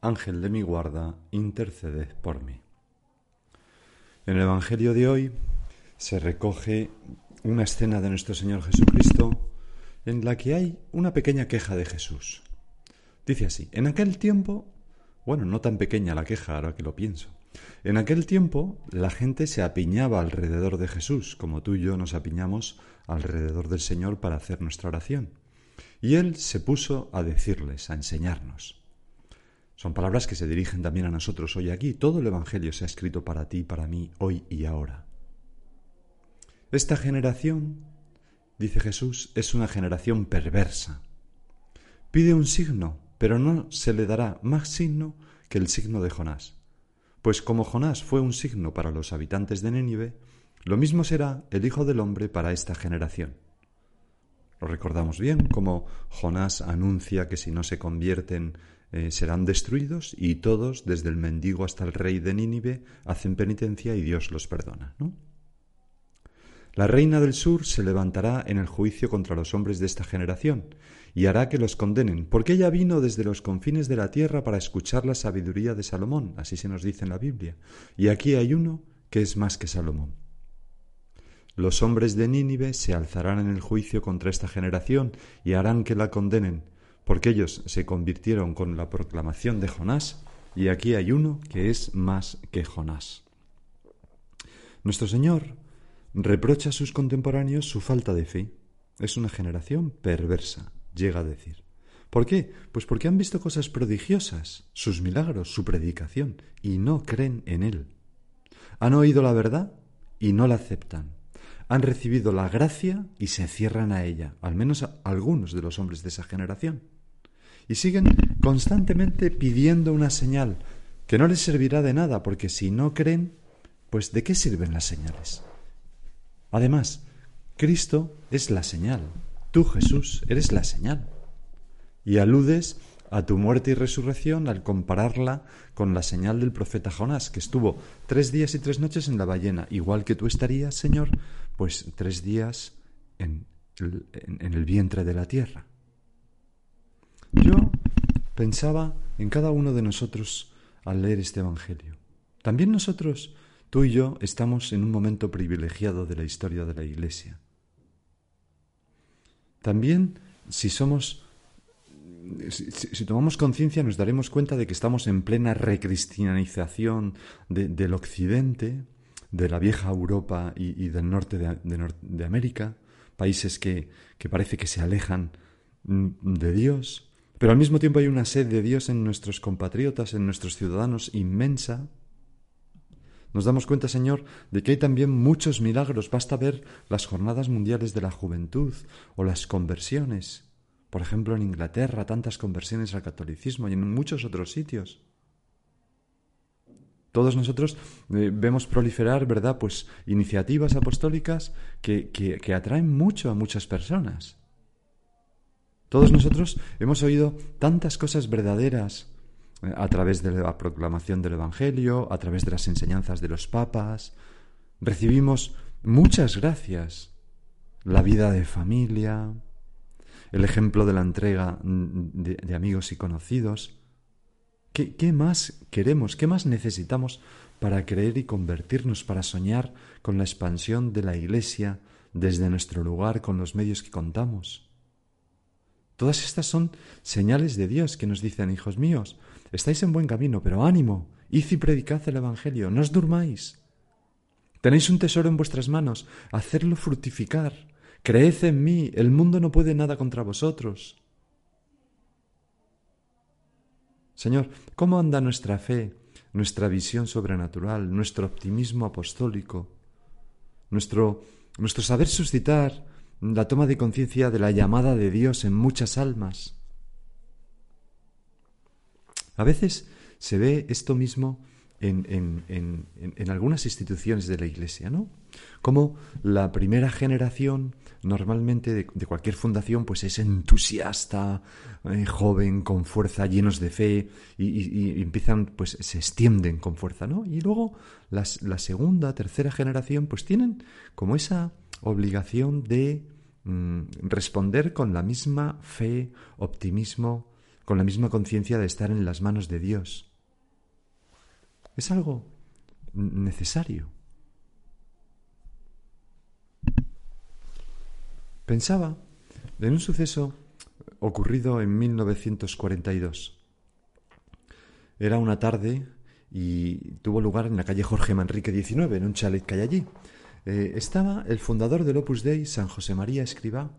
Ángel de mi guarda, interceded por mí. En el Evangelio de hoy se recoge una escena de nuestro Señor Jesucristo en la que hay una pequeña queja de Jesús. Dice así, en aquel tiempo, bueno, no tan pequeña la queja ahora que lo pienso, en aquel tiempo la gente se apiñaba alrededor de Jesús, como tú y yo nos apiñamos alrededor del Señor para hacer nuestra oración. Y Él se puso a decirles, a enseñarnos. Son palabras que se dirigen también a nosotros hoy aquí. Todo el Evangelio se ha escrito para ti, para mí, hoy y ahora. Esta generación, dice Jesús, es una generación perversa. Pide un signo, pero no se le dará más signo que el signo de Jonás. Pues como Jonás fue un signo para los habitantes de Nínive, lo mismo será el Hijo del Hombre para esta generación. Lo recordamos bien, como Jonás anuncia que si no se convierten eh, serán destruidos y todos, desde el mendigo hasta el rey de Nínive, hacen penitencia y Dios los perdona. La reina del sur se levantará en el juicio contra los hombres de esta generación y hará que los condenen, porque ella vino desde los confines de la tierra para escuchar la sabiduría de Salomón, así se nos dice en la Biblia. Y aquí hay uno que es más que Salomón. Los hombres de Nínive se alzarán en el juicio contra esta generación y harán que la condenen, porque ellos se convirtieron con la proclamación de Jonás, y aquí hay uno que es más que Jonás. Nuestro Señor reprocha a sus contemporáneos su falta de fe. Es una generación perversa, llega a decir. ¿Por qué? Pues porque han visto cosas prodigiosas, sus milagros, su predicación, y no creen en Él. Han oído la verdad y no la aceptan. Han recibido la gracia y se cierran a ella, al menos algunos de los hombres de esa generación. Y siguen constantemente pidiendo una señal que no les servirá de nada, porque si no creen, pues ¿de qué sirven las señales? Además, Cristo es la señal. Tú, Jesús, eres la señal. Y aludes a tu muerte y resurrección al compararla con la señal del profeta Jonás, que estuvo tres días y tres noches en la ballena, igual que tú estarías, Señor, pues tres días en el, en el vientre de la tierra. Yo pensaba en cada uno de nosotros al leer este Evangelio. También nosotros Tú y yo estamos en un momento privilegiado de la historia de la Iglesia. También, si somos, si, tomamos conciencia, nos daremos cuenta de que estamos en plena recristianización del Occidente, de la vieja Europa y, del norte de, América, países que, que parece que se alejan de Dios, pero al mismo tiempo hay una sed de Dios en nuestros compatriotas, en nuestros ciudadanos inmensa, nos damos cuenta, Señor, de que hay también muchos milagros. Basta ver las jornadas mundiales de la juventud o las conversiones. Por ejemplo, en Inglaterra, tantas conversiones al catolicismo y en muchos otros sitios. Todos nosotros eh, vemos proliferar, ¿verdad?, pues iniciativas apostólicas que, que atraen mucho a muchas personas. Todos nosotros hemos oído tantas cosas verdaderas eh, a través de la proclamación del Evangelio, a través de las enseñanzas de los papas. Recibimos muchas gracias. La vida de familia, el ejemplo de la entrega de, amigos y conocidos. ¿Qué, ¿Qué más queremos? ¿Qué más necesitamos para creer y convertirnos, para soñar con la expansión de la Iglesia desde nuestro lugar con los medios que contamos? Todas estas son señales de Dios que nos dicen, hijos míos, Estáis en buen camino, pero ánimo, id y predicad el Evangelio, no os durmáis. Tenéis un tesoro en vuestras manos, hacedlo fructificar. Creed en mí, el mundo no puede nada contra vosotros. Señor, ¿cómo anda nuestra fe, nuestra visión sobrenatural, nuestro optimismo apostólico, nuestro, nuestro saber suscitar la toma de conciencia de la llamada de Dios en muchas almas? A veces se ve esto mismo en, en, en, algunas instituciones de la Iglesia, ¿no? Como la primera generación normalmente de, cualquier fundación pues es entusiasta, eh, joven, con fuerza, llenos de fe y, empiezan, pues se extienden con fuerza, ¿no? Y luego las, la segunda, tercera generación pues tienen como esa obligación de mm, responder con la misma fe, optimismo, con la misma conciencia de estar en las manos de Dios. Es algo necesario. Pensaba en un suceso ocurrido en 1942. Era una tarde y tuvo lugar en la calle Jorge Manrique XIX, en un chalet que hay allí. Eh, estaba el fundador del Opus Dei, San José María Escribá,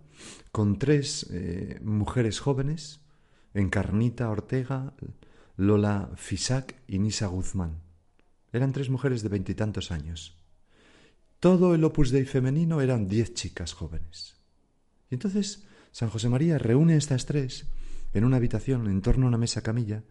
con tres eh, mujeres jóvenes, Encarnita Ortega, Lola Fisac y Nisa Guzmán. Eran tres mujeres de veintitantos años. Todo el Opus Dei femenino eran diez chicas jóvenes. Y entonces San José María reúne a estas tres en una habitación en torno a una mesa camilla,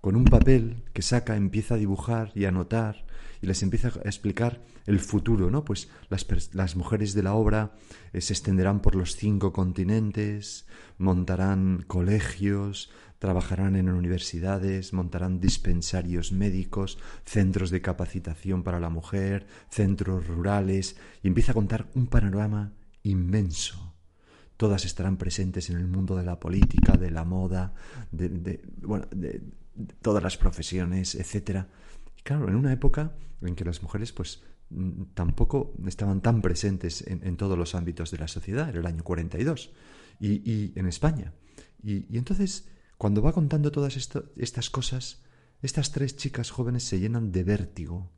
con un papel que saca, empieza a dibujar y a anotar y les empieza a explicar el futuro, ¿no? Pues las, las mujeres de la obra eh, se extenderán por los cinco continentes, montarán colegios, trabajarán en universidades, montarán dispensarios médicos, centros de capacitación para la mujer, centros rurales, y empieza a contar un panorama inmenso. Todas estarán presentes en el mundo de la política, de la moda, de, bueno, de, todas las profesiones. Y claro, en una época en que las mujeres, pues, tampoco estaban tan presentes en, todos los ámbitos de la sociedad, era el año 42, y, y en España. Y, y entonces cuando va contando todas estas cosas, estas tres chicas jóvenes se llenan de vértigo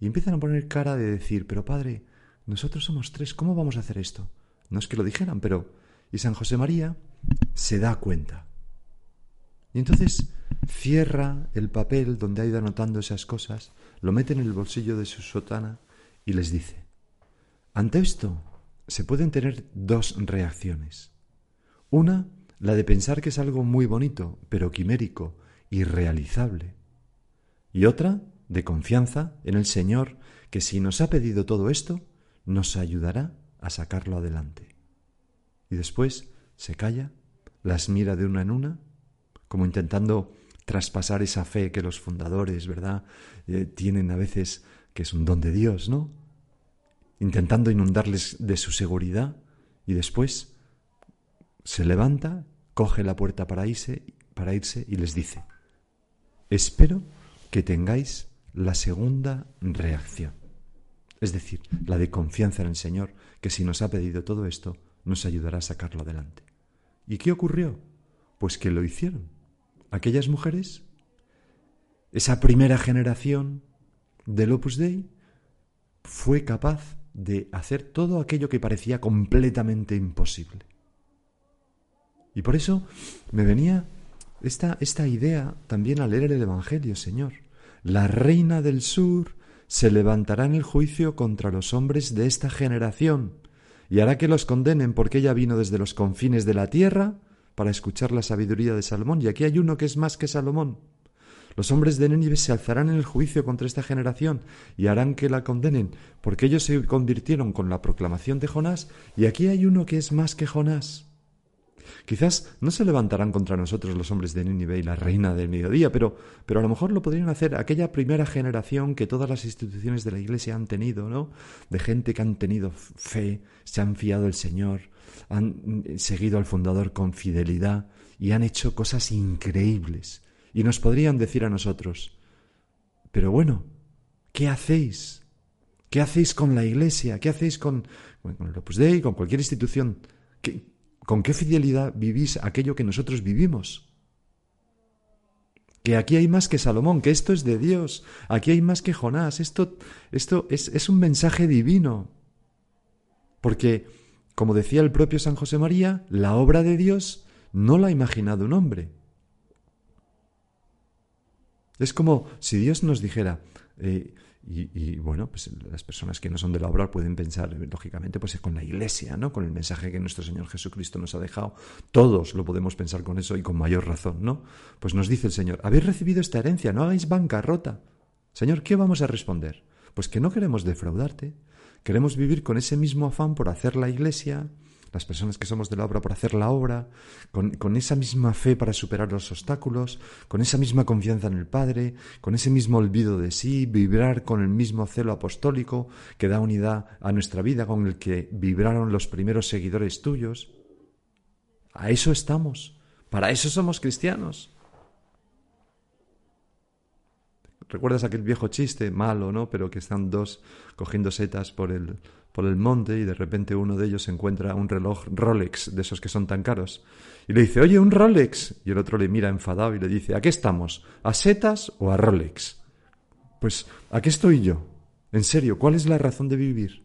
y empiezan a poner cara de decir, pero padre, nosotros somos tres, ¿cómo vamos a hacer esto? No es que lo dijeran, pero... Y San José María se da cuenta. Y entonces cierra el papel donde ha ido anotando esas cosas, lo mete en el bolsillo de su sotana y les dice, ante esto se pueden tener dos reacciones. Una la de pensar que es algo muy bonito, pero quimérico, irrealizable. Y otra, de confianza en el Señor, que si nos ha pedido todo esto, nos ayudará a sacarlo adelante. Y después se calla, las mira de una en una, como intentando traspasar esa fe que los fundadores, ¿verdad?, eh, tienen a veces, que es un don de Dios, ¿no? Intentando inundarles de su seguridad y después se levanta, coge la puerta para irse, para irse y les dice, espero que tengáis la segunda reacción, es decir, la de confianza en el Señor, que si nos ha pedido todo esto, nos ayudará a sacarlo adelante. ¿Y qué ocurrió? Pues que lo hicieron. Aquellas mujeres, esa primera generación del Opus Dei, fue capaz de hacer todo aquello que parecía completamente imposible. Y por eso me venía esta, esta idea también al leer el Evangelio, Señor. La reina del sur se levantará en el juicio contra los hombres de esta generación y hará que los condenen porque ella vino desde los confines de la tierra para escuchar la sabiduría de Salomón. Y aquí hay uno que es más que Salomón. Los hombres de Nínive se alzarán en el juicio contra esta generación y harán que la condenen, porque ellos se convirtieron con la proclamación de Jonás, y aquí hay uno que es más que Jonás. Quizás no se levantarán contra nosotros los hombres de Nínive y la reina del mediodía, pero, pero a lo mejor lo podrían hacer aquella primera generación que todas las instituciones de la Iglesia han tenido, ¿no? De gente que han tenido fe, se han fiado el Señor, han seguido al fundador con fidelidad y han hecho cosas increíbles. Y nos podrían decir a nosotros, pero bueno, ¿qué hacéis? ¿Qué hacéis con la Iglesia? ¿Qué hacéis con, con el Opus Dei, con cualquier institución? ¿Qué, ¿Con qué fidelidad vivís aquello que nosotros vivimos? Que aquí hay más que Salomón, que esto es de Dios, aquí hay más que Jonás, esto, esto es, un mensaje divino. Porque, como decía el propio San José María, la obra de Dios no la ha imaginado un hombre. Es como si Dios nos dijera, eh, Y, bueno, pues las personas que no son de la obra pueden pensar, lógicamente, pues con la iglesia, ¿no? Con el mensaje que nuestro Señor Jesucristo nos ha dejado. Todos lo podemos pensar con eso y con mayor razón, ¿no? Pues nos dice el Señor, habéis recibido esta herencia, no hagáis bancarrota. Señor, ¿qué vamos a responder? Pues que no queremos defraudarte. Queremos vivir con ese mismo afán por hacer la iglesia, las personas que somos de la obra por hacer la obra, con, esa misma fe para superar los obstáculos, con esa misma confianza en el Padre, con ese mismo olvido de sí, vibrar con el mismo celo apostólico que da unidad a nuestra vida, con el que vibraron los primeros seguidores tuyos. A eso estamos, para eso somos cristianos. ¿Recuerdas aquel viejo chiste, malo, ¿no? Pero que están dos cogiendo setas por el, por el monte y de repente uno de ellos encuentra un reloj Rolex, de esos que son tan caros. Y le dice, oye, un Rolex. Y el otro le mira enfadado y le dice, ¿a qué estamos? ¿A setas o a Rolex? Pues, ¿a qué estoy yo? En serio, ¿cuál es la razón de vivir?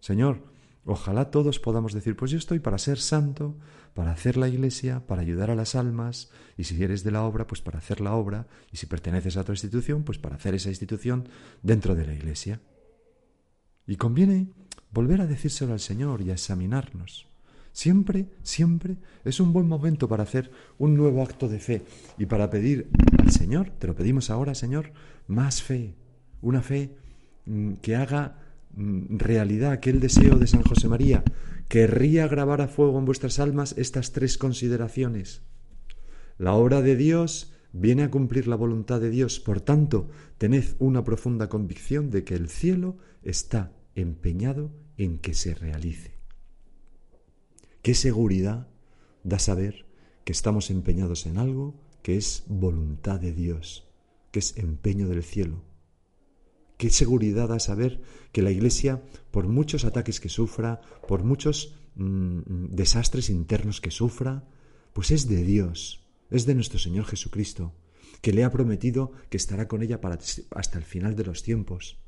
Señor, Ojalá todos podamos decir, pues yo estoy para ser santo, para hacer la iglesia, para ayudar a las almas, y si eres de la obra, pues para hacer la obra, y si perteneces a otra institución, pues para hacer esa institución dentro de la iglesia. Y conviene volver a decírselo al Señor y a examinarnos. Siempre, siempre es un buen momento para hacer un nuevo acto de fe y para pedir al Señor, te lo pedimos ahora, Señor, más fe, una fe mm, que haga realidad, aquel deseo de San José María, querría grabar a fuego en vuestras almas estas tres consideraciones. La obra de Dios viene a cumplir la voluntad de Dios, por tanto, tened una profunda convicción de que el cielo está empeñado en que se realice. ¿Qué seguridad da saber que estamos empeñados en algo que es voluntad de Dios, que es empeño del cielo? Qué seguridad da saber que la Iglesia, por muchos ataques que sufra, por muchos mm, desastres internos que sufra, pues es de Dios, es de nuestro Señor Jesucristo, que le ha prometido que estará con ella para, hasta el final de los tiempos,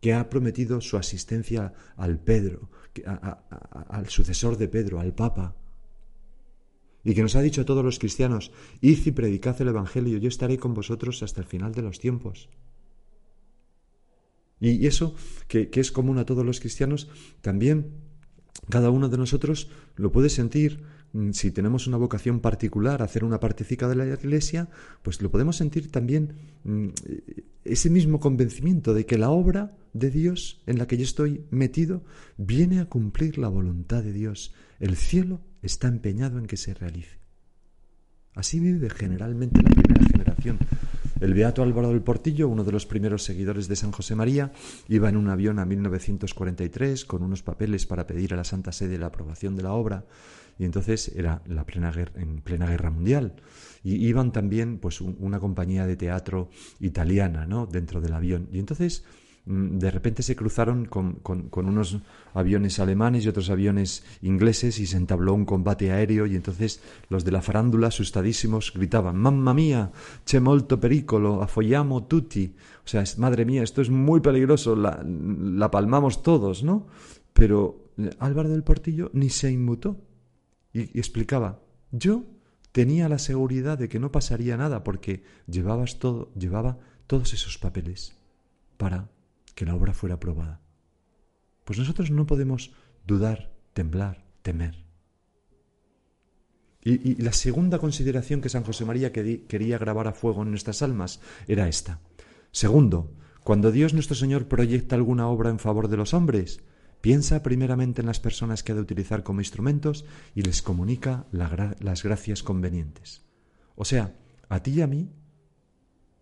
que ha prometido su asistencia al Pedro, al sucesor de Pedro, al Papa, y que nos ha dicho a todos los cristianos, id y predicad el Evangelio, yo estaré con vosotros hasta el final de los tiempos. Y eso, que, es común a todos los cristianos, también cada uno de nosotros lo puede sentir mm, si tenemos una vocación particular, hacer una particica de la iglesia, pues lo podemos sentir también mm, ese mismo convencimiento de que la obra de Dios en la que yo estoy metido viene a cumplir la voluntad de Dios. El cielo está empeñado en que se realice. Así vive generalmente la primera generación el beato Álvaro del Portillo, uno de los primeros seguidores de San José María, iba en un avión a 1943 con unos papeles para pedir a la Santa Sede la aprobación de la obra y entonces era la plena guerra, en plena guerra mundial. Y iban también pues una compañía de teatro italiana no dentro del avión. Y entonces de repente se cruzaron con, unos aviones alemanes y otros aviones ingleses y se entabló un combate aéreo y entonces los de la farándula, asustadísimos, gritaban «Mamma mía, c'è molto pericolo, affollamo tutti». O sea, madre mía, esto es muy peligroso, la, la palmamos todos, ¿no? Pero eh, Álvaro del Portillo ni se inmutó y, y explicaba «Yo tenía la seguridad de que no pasaría nada porque llevabas todo, llevaba todos esos papeles para que la obra fuera aprobada. Pues nosotros no podemos dudar, temblar, temer. Y, la segunda consideración que San José María quería grabar a fuego en nuestras almas era esta. Segundo, cuando Dios nuestro Señor proyecta alguna obra en favor de los hombres, piensa primeramente en las personas que ha de utilizar como instrumentos y les comunica las gracias convenientes. O sea, a ti y a mí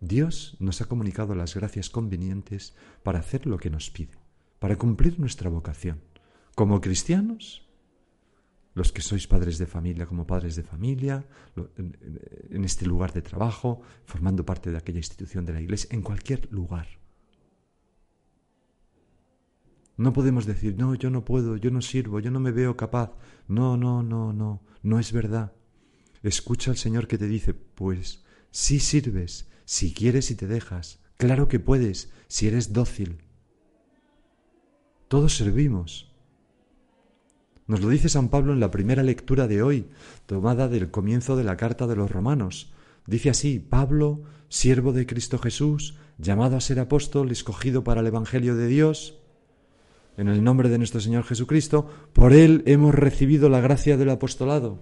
Dios nos ha comunicado las gracias convenientes para hacer lo que nos pide, para cumplir nuestra vocación. Como cristianos, los que sois padres de familia como padres de familia, en este lugar de trabajo, formando parte de aquella institución de la iglesia, en cualquier lugar. No podemos decir, no, yo no puedo, yo no sirvo, yo no me veo capaz. No, no, no, no, no es verdad. Escucha al Señor que te dice, pues sí sirves, si quieres y te dejas, claro que puedes, si eres dócil. Todos servimos. Nos lo dice San Pablo en la primera lectura de hoy, tomada del comienzo de la carta de los romanos, Dice así, Pablo, siervo de Cristo Jesús, llamado a ser apóstol, escogido para el Evangelio de Dios, en el nombre de nuestro Señor Jesucristo, por Él hemos recibido la gracia del apostolado,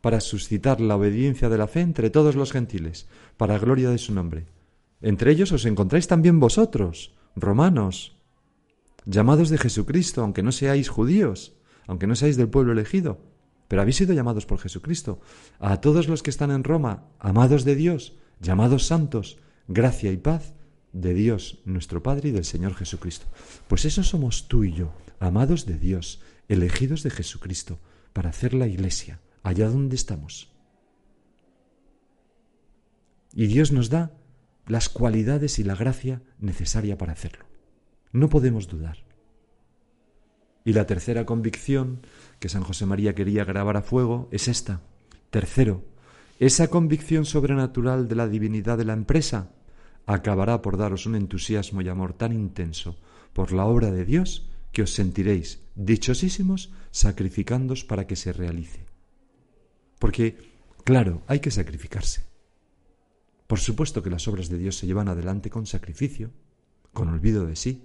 para suscitar la obediencia de la fe entre todos los gentiles, para gloria de su nombre. Entre ellos os encontráis también vosotros, romanos, llamados de Jesucristo, aunque no seáis judíos, aunque no seáis del pueblo elegido, pero habéis sido llamados por Jesucristo. A todos los que están en Roma, amados de Dios, llamados santos, gracia y paz de Dios nuestro Padre y del Señor Jesucristo. Pues eso somos tú y yo, amados de Dios, elegidos de Jesucristo, para hacer la iglesia, allá donde estamos. Y Dios nos da las cualidades y la gracia necesaria para hacerlo. No podemos dudar. Y la tercera convicción que San José María quería grabar a fuego es esta. Tercero, esa convicción sobrenatural de la divinidad de la empresa acabará por daros un entusiasmo y amor tan intenso por la obra de Dios que os sentiréis dichosísimos sacrificándos para que se realice. Porque, claro, hay que sacrificarse. Por supuesto que las obras de Dios se llevan adelante con sacrificio, con olvido de sí.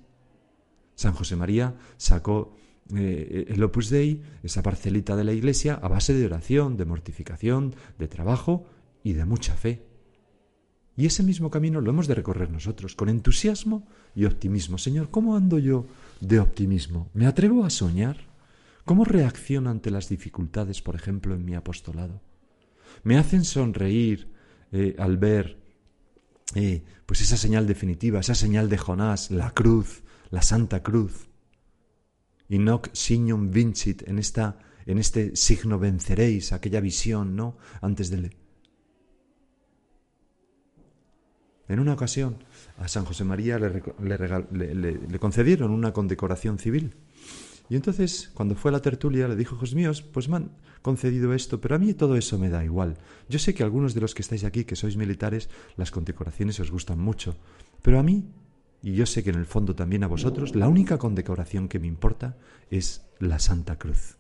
San José María sacó eh, el Opus Dei, esa parcelita de la Iglesia, a base de oración, de mortificación, de trabajo y de mucha fe. Y ese mismo camino lo hemos de recorrer nosotros, con entusiasmo y optimismo. Señor, ¿cómo ando yo de optimismo? ¿Me atrevo a soñar? ¿Cómo reacciono ante las dificultades, por ejemplo, en mi apostolado? ¿Me hacen sonreír eh, al ver eh, pues esa señal definitiva, esa señal de Jonás, la cruz, la Santa Cruz? Y noc signum vincit, en, esta, en este signo venceréis, aquella visión, ¿no? Antes del... En una ocasión a San José María le, le, concedieron una condecoración civil. Y entonces, cuando fue a la tertulia, le dijo, hijos míos, pues me concedido esto, pero a mí todo eso me da igual. Yo sé que algunos de los que estáis aquí, que sois militares, las condecoraciones os gustan mucho, pero a mí y yo sé que en el fondo también a vosotros, la única condecoración que me importa es la Santa Cruz.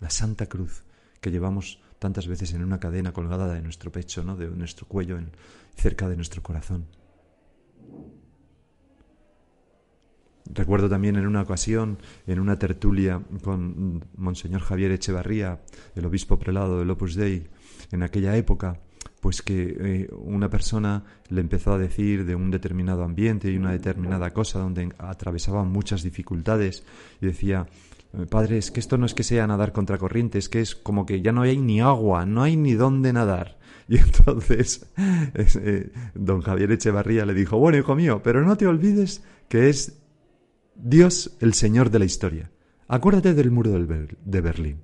La Santa Cruz que llevamos tantas veces en una cadena colgada de nuestro pecho, ¿no? de nuestro cuello, en, cerca de nuestro corazón. Recuerdo también en una ocasión, en una tertulia con Monseñor Javier Echevarría, el obispo prelado del Opus Dei, en aquella época, pues que eh, una persona le empezó a decir de un determinado ambiente y una determinada cosa donde atravesaban muchas dificultades y decía, eh, padre, es que esto no es que sea nadar contra corriente, es que es como que ya no hay ni agua, no hay ni dónde nadar. Y entonces eh, don Javier Echevarría le dijo, bueno, hijo mío, pero no te olvides que es Dios el Señor de la historia. Acuérdate del muro de Berlín,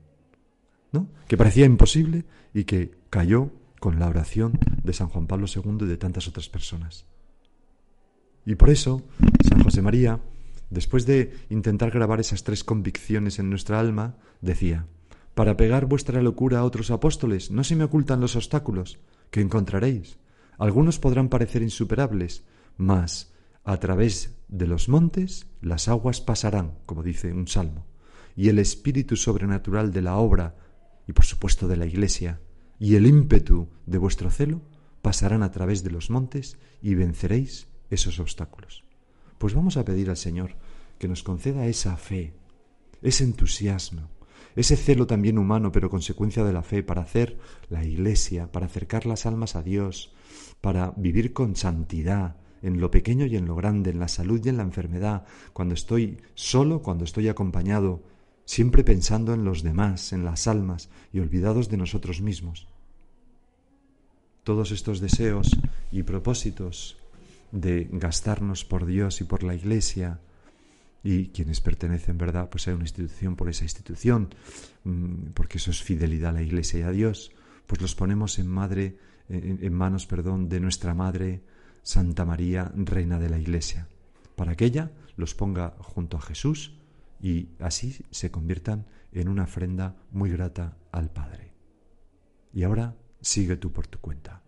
¿no? Que parecía imposible y que cayó con la oración de San Juan Pablo II y de tantas otras personas. Y por eso, San José María, después de intentar grabar esas tres convicciones en nuestra alma, decía, para pegar vuestra locura a otros apóstoles, no se me ocultan los obstáculos que encontraréis. Algunos podrán parecer insuperables, mas a través de los montes las aguas pasarán, como dice un salmo, y el espíritu sobrenatural de la obra y por supuesto de la Iglesia y el ímpetu de vuestro celo pasarán a través de los montes y venceréis esos obstáculos. Pues vamos a pedir al Señor que nos conceda esa fe, ese entusiasmo, ese celo también humano, pero consecuencia de la fe, para hacer la iglesia, para acercar las almas a Dios, para vivir con santidad en lo pequeño y en lo grande, en la salud y en la enfermedad, cuando estoy solo, cuando estoy acompañado, siempre pensando en los demás, en las almas y olvidados de nosotros mismos. Todos estos deseos y propósitos de gastarnos por Dios y por la Iglesia, y quienes pertenecen, ¿verdad?, pues a una institución por esa institución, mm, porque eso es fidelidad a la Iglesia y a Dios, pues los ponemos en madre, en manos, perdón, de nuestra Madre Santa María, Reina de la Iglesia, para que ella los ponga junto a Jesús y así se conviertan en una ofrenda muy grata al Padre. Y ahora sigue tú por tu cuenta.